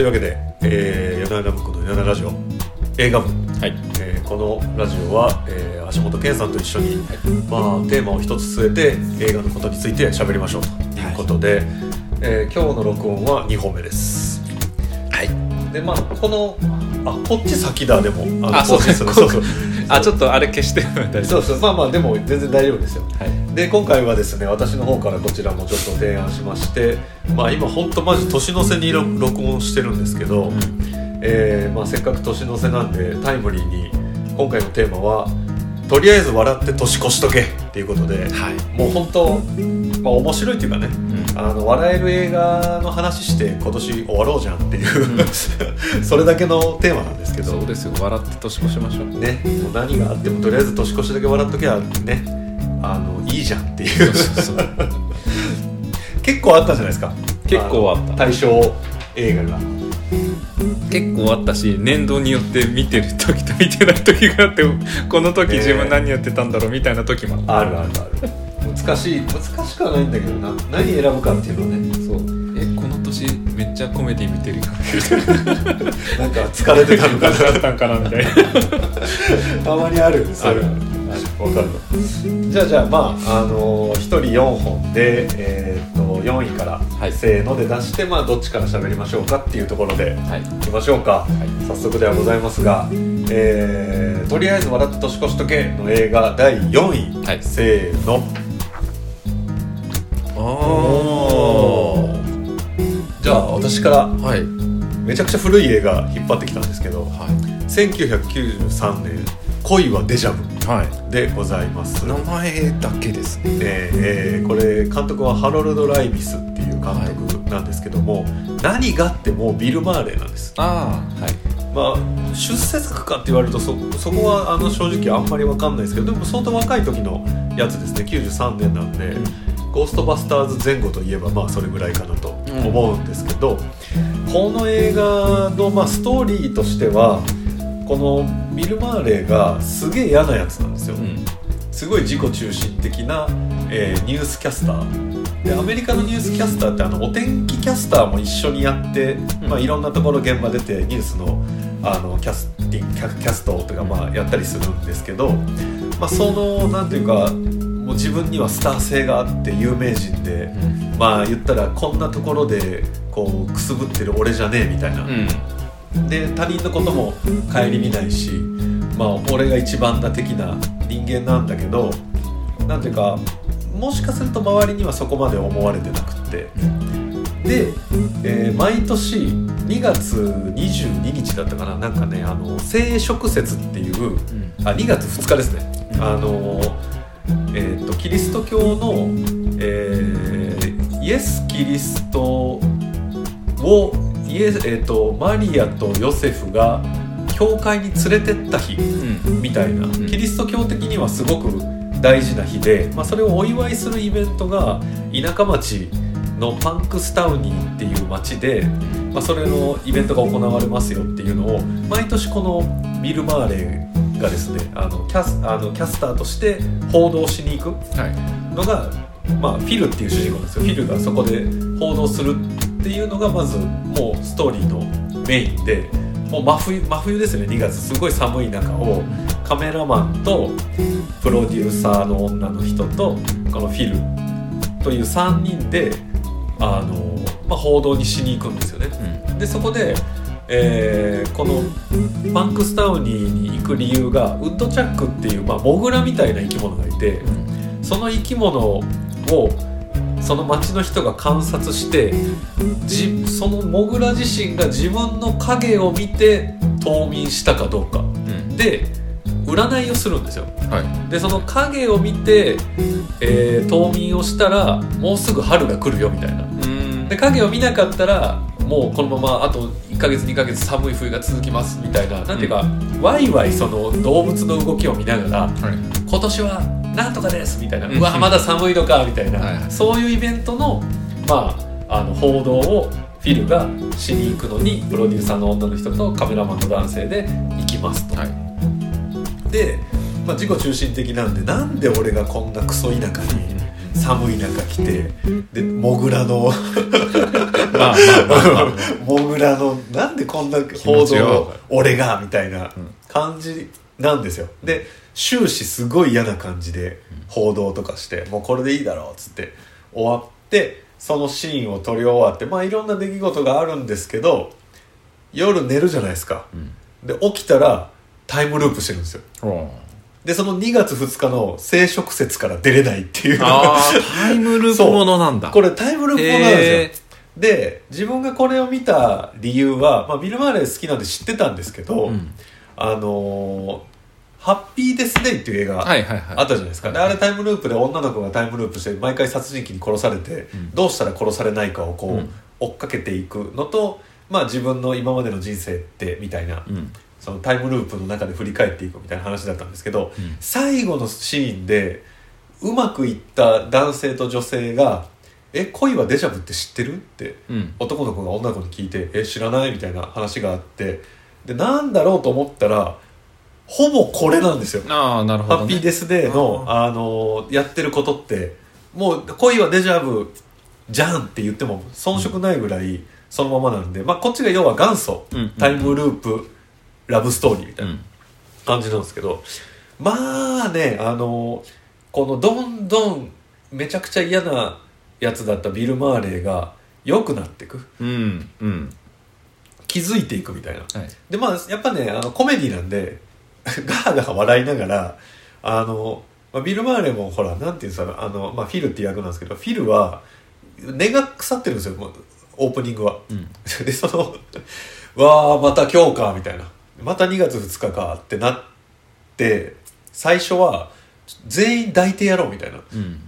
というわけで、えー、夜な夜な向こうの夜なラジオ映画部、はい。えーこのラジオは、えー、足本健さんと一緒に、まあ、テーマを一つ据えて映画のことについて喋りましょうということで、えー今日の録音は2本目です。はい。でまあこのあこっち先だでも。のあそうそうそうあちょっとあれ消して大そうそうまあまあでも全然大丈夫ですよ。はい。で今回はですね私の方からこちらもちょっと提案しましてまあ今本当マジ年の瀬に録録音してるんですけど、えーまあ、せっかく年の瀬なんでタイムリーに今回のテーマは「とりあえず笑って年越しとけ」っていうことではい。もう本当、まあ、面白いっていうかねうん。あの笑える映画の話して今年終わろうじゃんっていう、それだけのテーマなんですけど。そうですよ。笑って年越しましょう。ねもう何があってもとりあえず年越しだけ笑っときゃねあのいいじゃんっていう。結構あったじゃないですか。結構あった。の対象映画が結構あったし年度によって見てる時と見てない時があってこの時ね自分何やってたんだろうみたいな時もあるあるある。難しい。難しくはないんだけどな。何選ぶかっていうのね。たそう。えこの年めっちゃコメディ見てるよね なんか疲れてたのかだっ たんかなみたいな。な たまにある。それあるわかるじゃあじゃあまああのー、1人4本でえーっと4位から、はい。せーので出してまあどっちから喋りましょうかっていうところではい。いきましょうか、早速ではございますが、えーとりあえず笑って年越しとけの映画第4位、はい。せーの。あじゃあ私からあはい。めちゃくちゃ古い映画引っ張ってきたんですけどは1993年「恋はデジャブ。いはい」でございます、名前だけですね。えーえーこれ監督はハロルド・ライビスっていう監督なんですけども、何があってもビル・マーレーなんです。ああはい。まあ出世作かって言われるとそそこはあの正直あんまり分かんないですけどでも相当若い時のやつですね。93年なんで、ゴーストバスターズ前後といえばまあそれぐらいかなと思うんですけど、この映画のまあストーリーとしてはこのビル・マーレーがすげえ嫌なやつなんですよ、うん。すごい自己中心的な、えーニュースキャスター。でアメリカのニュースキャスターってあのお天気キャスターも一緒にやって、うん。まあ、いろんなところ現場出てニュースのあのキャスティングキャキャストとかまあやったりするんですけど、まあ、そのなんていうかもう自分にはスター性があって有名人で、まあ言ったらこんなところでこうくすぶってる俺じゃねえみたいな、うんで他人のことも顧みないしまあ俺が一番な的な人間なんだけどなんていうかもしかすると周りにはそこまで思われてなくって。で、えー毎年2月22日だったかななんかねあの聖食節っていうあ2月2日ですね、うん。あのえー、とキリスト教の、えーイエス・キリストをイエス、えー、とマリアとヨセフが教会に連れてった日うん。みたいな、ん。キリスト教的にはすごく大事な日で、まあ、それをお祝いするイベントが田舎町のパンクスタウニーっていう町で、まあ、それのイベントが行われますよっていうのを毎年このビル・マーレーがですねあのキャスあのキャスターとして報道しに行くはい。のが、まあ、フィルっていう主人公なんですよ。フィルがそこで報道するっていうのがまずもうストーリーのメインでもう真冬真冬ですね2月すごい寒い中をカメラマンとプロデューサーの女の人とこのフィルという3人であの、まあ、報道にしに行くんですよね。でそこで、えーこのパンクスタウニーに行く理由がウッドチャックっていう、まあ、モグラみたいな生き物がいてその生き物をその町の人が観察してじそのモグラ自身が自分の影を見て冬眠したかどうか。うん。で占いをするんですよ。はい。でその影を見て、えー冬眠をしたらもうすぐ春が来るよみたいな。うん。で影を見なかったらもうこのままあと1ヶ月2ヶ月寒い冬が続きますみたいな。なんていうか、ワイワイその動物の動きを見ながらはい。今年はなんとかですみたいな、ううんわまだ寒いのかみたいな、はいはい。そういうイベントのまああの報道をフィルがしに行くのにプロデューサーの女の人とカメラマンの男性で行きますと。はい。で、まあ、自己中心的なんでなんで俺がこんなクソ田舎に寒い中来てでモグラのモグラのなんでこんな報道を俺がみたいな感じなんですよ。で終始すごい嫌な感じで報道とかしてもうこれでいいだろうっつって終わってそのシーンを撮り終わってまあいろんな出来事があるんですけど夜寝るじゃないですか。うん。で起きたらタイムループしてるんですよ。でその2月2日の生殖節から出れないっていう。タイムループものなんだ。これタイムループものなんですよ、へで自分がこれを見た理由は、まあ、ビル・マーレー好きなんで知ってたんですけど、うん。あのーハッピーデス・デイ」っていう映画あったじゃないですか、であれタイムループで女の子がタイムループして毎回殺人鬼に殺されて、うん。どうしたら殺されないかをこう、うん。追っかけていくのと、まあ、自分の今までの人生ってみたいな、うん。そのタイムループの中で振り返っていくみたいな話だったんですけど、うん。最後のシーンでうまくいった男性と女性が「え恋はデジャブって知ってる?」ってうん。男の子が女の子に聞いて「え知らない?」みたいな話があってでなんだろうと思ったらほぼこれなんですよ。ああなるほど、ね、ハッピーデスデーの、あのやってることってもう恋はデジャブじゃんって言っても遜色ないぐらいそのままなんで、まあ、こっちが要は元祖、うんうんタイムループラブストーリーみたいなうん。感じなんですけど、まあねあのこのどんどんめちゃくちゃ嫌なやつだったビル・マーレーが良くなっていく。うんうん。気づいていくみたいな。はい。でまあやっぱねあのコメディなんで ガーガー笑いながらあの、まあ、ビル・マーレーもほらなんていうんですかあの、まあ、フィルっていう役なんですけどフィルは根が腐ってるんですよもうオープニングは。うん。でその「わあまた今日か」みたいな「また2月2日か」ってなって最初は全員抱いてやろうみたいな。うん。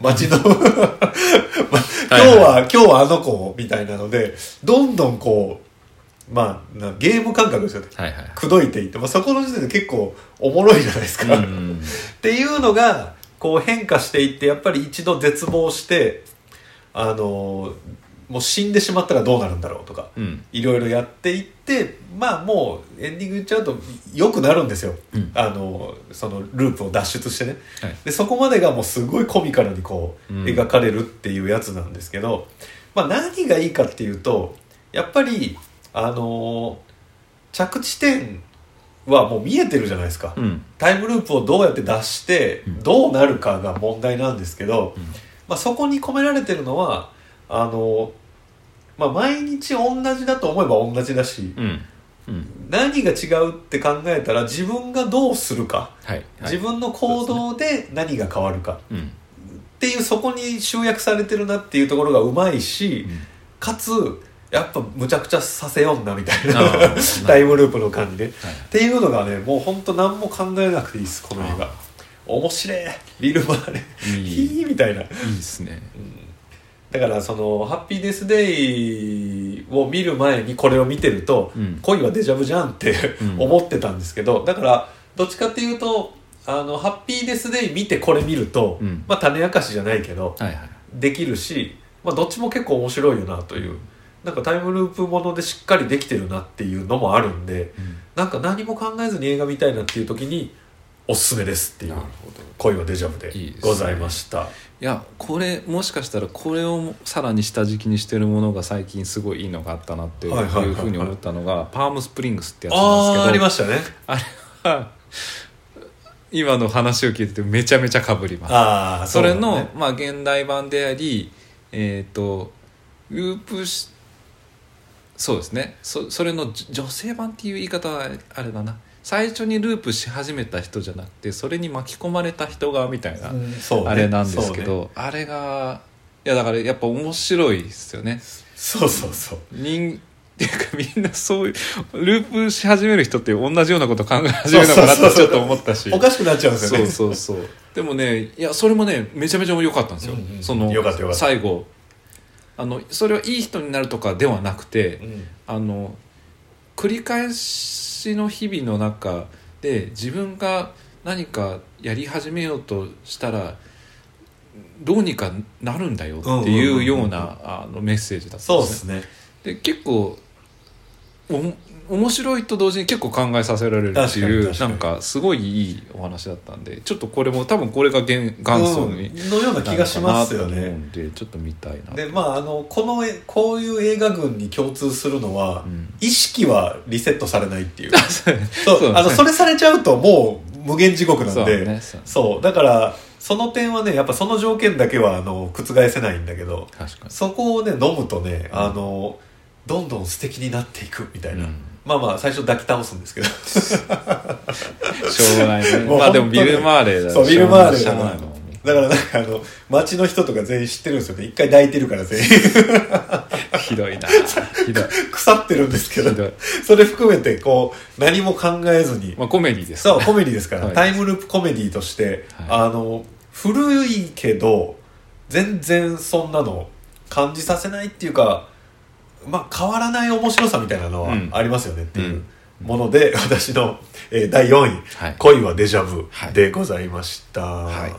街のま今日は、今日はあの子みたいなのでどんどんこうまあなゲーム感覚ですよね。はいはい。口説いていって、まあ、そこの時点で結構おもろいじゃないですか、っうん ていうのがこう変化していってやっぱり一度絶望してあのもう死んでしまったらどうなるんだろうとかうん。いろいろやっていってまあもうエンディング言っちゃうと良くなるんですよ、うん。あのそのループを脱出してね。はい。でそこまでがもうすごいコミカルにこううん。描かれるっていうやつなんですけど、まあ何がいいかっていうとやっぱりあの着地点はもう見えてるじゃないですか、うん。タイムループをどうやって出してうん。どうなるかが問題なんですけど、うん。まあ、そこに込められてるのはあの、まあ、毎日同じだと思えば同じだしうん。うん。何が違うって考えたら自分がどうするか、はい。はい。自分の行動で何が変わるかうん。っていうそこに集約されてるなっていうところがうまいし、かつやっぱむちゃくちゃさせよんなみたいな タイムループの感じで。はい。っていうのがねもうほんと何も考えなくていいですこの映画。面白い。ビル・マーレいい。ヒーみたいな。いいですね。だからその「ハッピーデス・デイ」を見る前にこれを見てると、うん。恋はデジャブじゃんってうん。思ってたんですけどだからどっちかっていうとあのハッピーデス・デイ見てこれ見ると、うん。まあ種明かしじゃないけどはいはい。できるし、まあ、どっちも結構面白いよなというなんかタイムループものでしっかりできてるなっていうのもあるんでなんか何も考えずに映画見たいなっていう時におすすめですっていう恋はデジャブでございました。いやこれもしかしたらこれをさらに下敷きにしてるものが最近すごいいいのがあったなっていうふうに思ったのがパームスプリングスってやつなんああーありですけどましたね。あれは今の話を聞いててめちゃめちゃかぶります。ああそれうだのねまあ現代版でありえっ、とループしそうですね。そそれのじ女性版っていう言い方はあれだな。最初にループし始めた人じゃなくてそれに巻き込まれた人がみたいな、うんそうね。あれなんですけど、あれがいやだからやっぱ面白いですよね。そうそうそう。人っていうかみんなそういうループし始める人って同じようなこと考え始めるのかなってちょっと思ったし。おかしくなっちゃうんですよね。そうそうそう。でもねいやそれもねめちゃめちゃ良かったんですよ、うんうんそのよかったよかった。最後あのそれはいい人になるとかではなくて、うん。あの繰り返しの日々の中で自分が何かやり始めようとしたらどうにかなるんだよっていうようなあのメッセージだったんでねそうですすね。で結構お面白いと同時に結構考えさせられるっていうなんかすごいいいお話だったんでちょっとこれも多分これが元元祖にうんのような気がしますよね。んでちょっと見たいなでまああのこのえこういう映画群に共通するのは、うん。意識はリセットされないっていう。そう。そうそう。あのそれされちゃうともう無限地獄なんでねそう。だからその点はねやっぱその条件だけはあの覆せないんだけど確かに。そこをね飲むとねあのどんどん素敵になっていくみたいな、うんまあまあ最初抱き倒すんですけど。しょうがないね。まあでもビル・マーレーだそうビル・マーレしーだからだからなんかあの街の人とか全員知ってるんですよね。一回抱いてるから全員。ひどいな。ひどい。腐ってるんですけど。それ含めてこう何も考えずに。まあコメディです。そうコメディですから、はい。タイムループコメディとして、はあの古いけど全然そんなの感じさせないっていうかまあ変わらない面白さみたいなのはうん。ありますよねっていううん。もので、私の、えー第4位はい「恋はデジャブは」い。でございました、はい。あり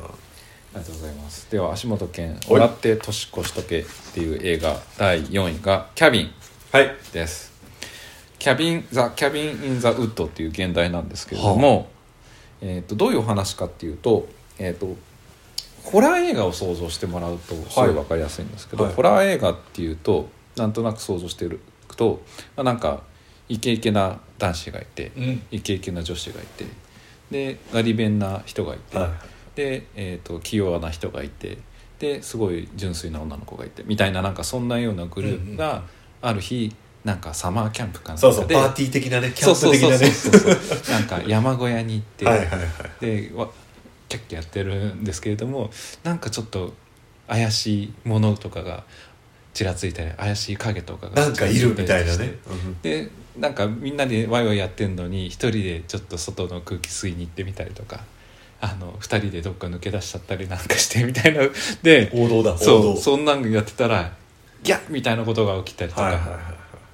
がとうございます。では足元健「はい。笑って年越しとけ」っていう映画第4位が「キャビン。はい」です。キャビン・ザ・キャビン・イン・ザ・ウッドっていう現代なんですけれども、えー、とどういうお話かっていうと,、えー、とホラー映画を想像してもらうとすごい分かりやすいんですけど、はい。ホラー映画っていうとなんとなく想像してると、まあ、なんかイケイケな男子がいて、うん。イケイケな女子がいてでガリ弁な人がいて、はいで、えー、と器用な人がいてですごい純粋な女の子がいてみたいななんかそんなようなグループがある日なんかサマーキャンプかなんかそうそうでパーティー的なねキャンプ的なね。なんか山小屋に行って、はいはいはい。でわキャッキャやってるんですけれどもなんかちょっと怪しいものとかがちらついたり怪しい影とかがなんかいるみたいなね、うんでなんかみんなでワイワイやってんのに一人でちょっと外の空気吸いに行ってみたりとかあの二人でどっか抜け出しちゃったりなんかしてみたいな で王道だ王そ道うそんなんやってたらギャッみたいなことが起きたりとか、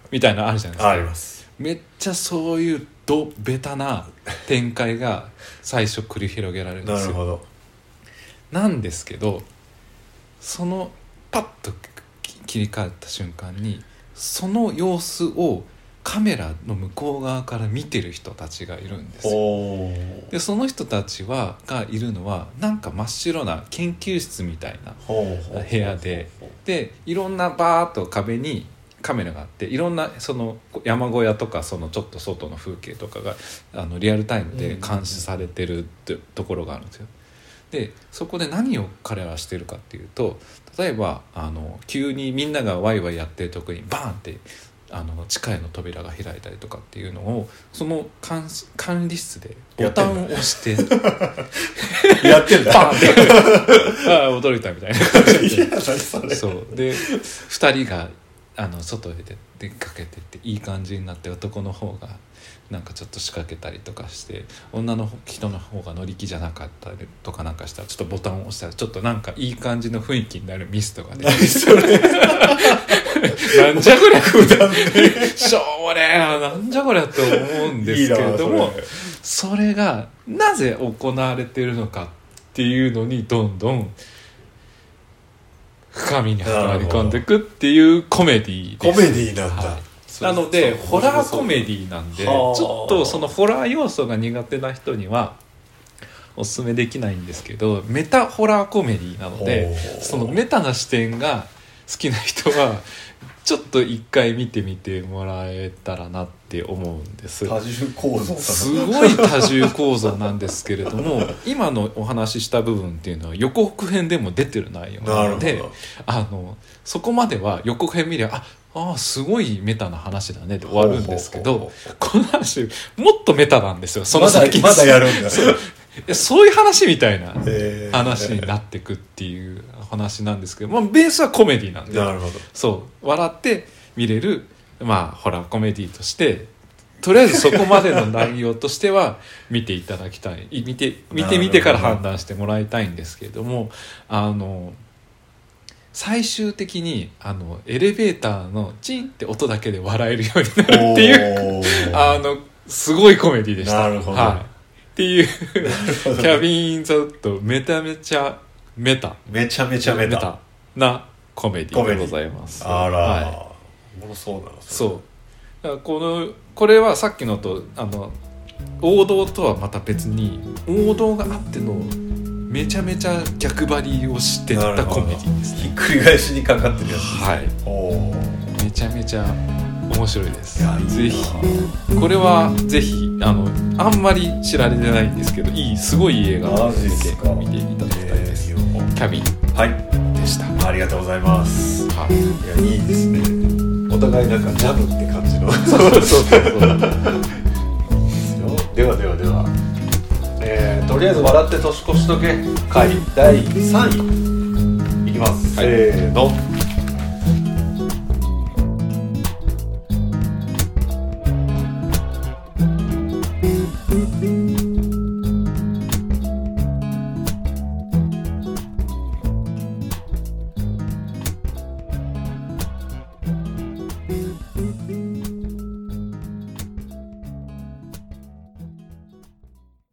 みたいなのあるじゃないですか。あります。めっちゃそういうドベタな展開が最初繰り広げられるんですよ。なるほど。なんですけどそのパッと切り替わった瞬間にその様子をカメラの向こう側から見てる人たちがいるんですよ。でその人たちはがいるのはなんか真っ白な研究室みたいな部屋で。でいろんなバーッと壁にカメラがあっていろんなその山小屋とかそのちょっと外の風景とかがあのリアルタイムで監視されてるってところがあるんですよ。でそこで何を彼らはしてるかっていうと例えばあの急にみんながワイワイやってる時にバーンってあの地下への扉が開いたりとかっていうのをその監視管理室でボタンを押してやってんだ バーンって ああ驚いたみたいなそう。で2人があの外へ出出かけてっていい感じになって男の方がなんかちょっと仕掛けたりとかして女の人の方が乗り気じゃなかったりとかなんかしたらちょっとボタンを押したらちょっとなんかいい感じの雰囲気になるミスとかで何それなんじゃこりゃしょうもねえな。なんじゃこりゃと思うんですけれどもそれがなぜ行われてるのかっていうのにどんどん深みに入り込んでいくっていうコメディコメディなんだ、はい。なのでホラーコメディなんでちはあ。ょっとそのホラー要素が苦手な人にはおすすめできないんですけどメタホラーコメディなのでそのメタな視点が好きな人はちょっと一回見てみてもらえたらなって思うんです。多重構造すごい多重構造なんですけれども 今のお話しした部分っていうのは予告編でも出てる内容なのでど。あのそこまでは予告編見ればああーすごいメタな話だねって終わるんですけどこの話もっとメタなんですよそのまだ先まだやるんだ。そう。いういう話みたいな話になってくっていう話なんですけど、まあ、ベースはコメディなんで。そう。笑って見れるまあホラーコメディとしてとりあえずそこまでの内容としては見ていただきたい。い見て見てみてから判断してもらいたいんですけれどもあの最終的にあのエレベーターのチンって音だけで笑えるようになるっていうあのすごいコメディでした。なるほど。はい、っていうキャビン・ザ・ウッドめちゃめちゃメタ。めちゃめちゃメタ。なコメディでございます。あら、はいおもろそうだなそう。だからこのこれはさっきのとあの王道とはまた別に王道があってのめちゃめちゃ逆張りをしてったコメディですね。ひっくり返しにかかってるやつはい。おおめちゃめちゃ面白いです。ぜひ。これはぜひあのあんまり知られてないんですけどいいすごい映画なのマジでですか。見ていただきたいです、えーキャビンはい。でした。ありがとうございます。はい。いやいいですね。お互いなんかジャブって感じのそうそうそうそうではではでは、えーとりあえず笑って年越しとけ回第3位いきます、はいせーの。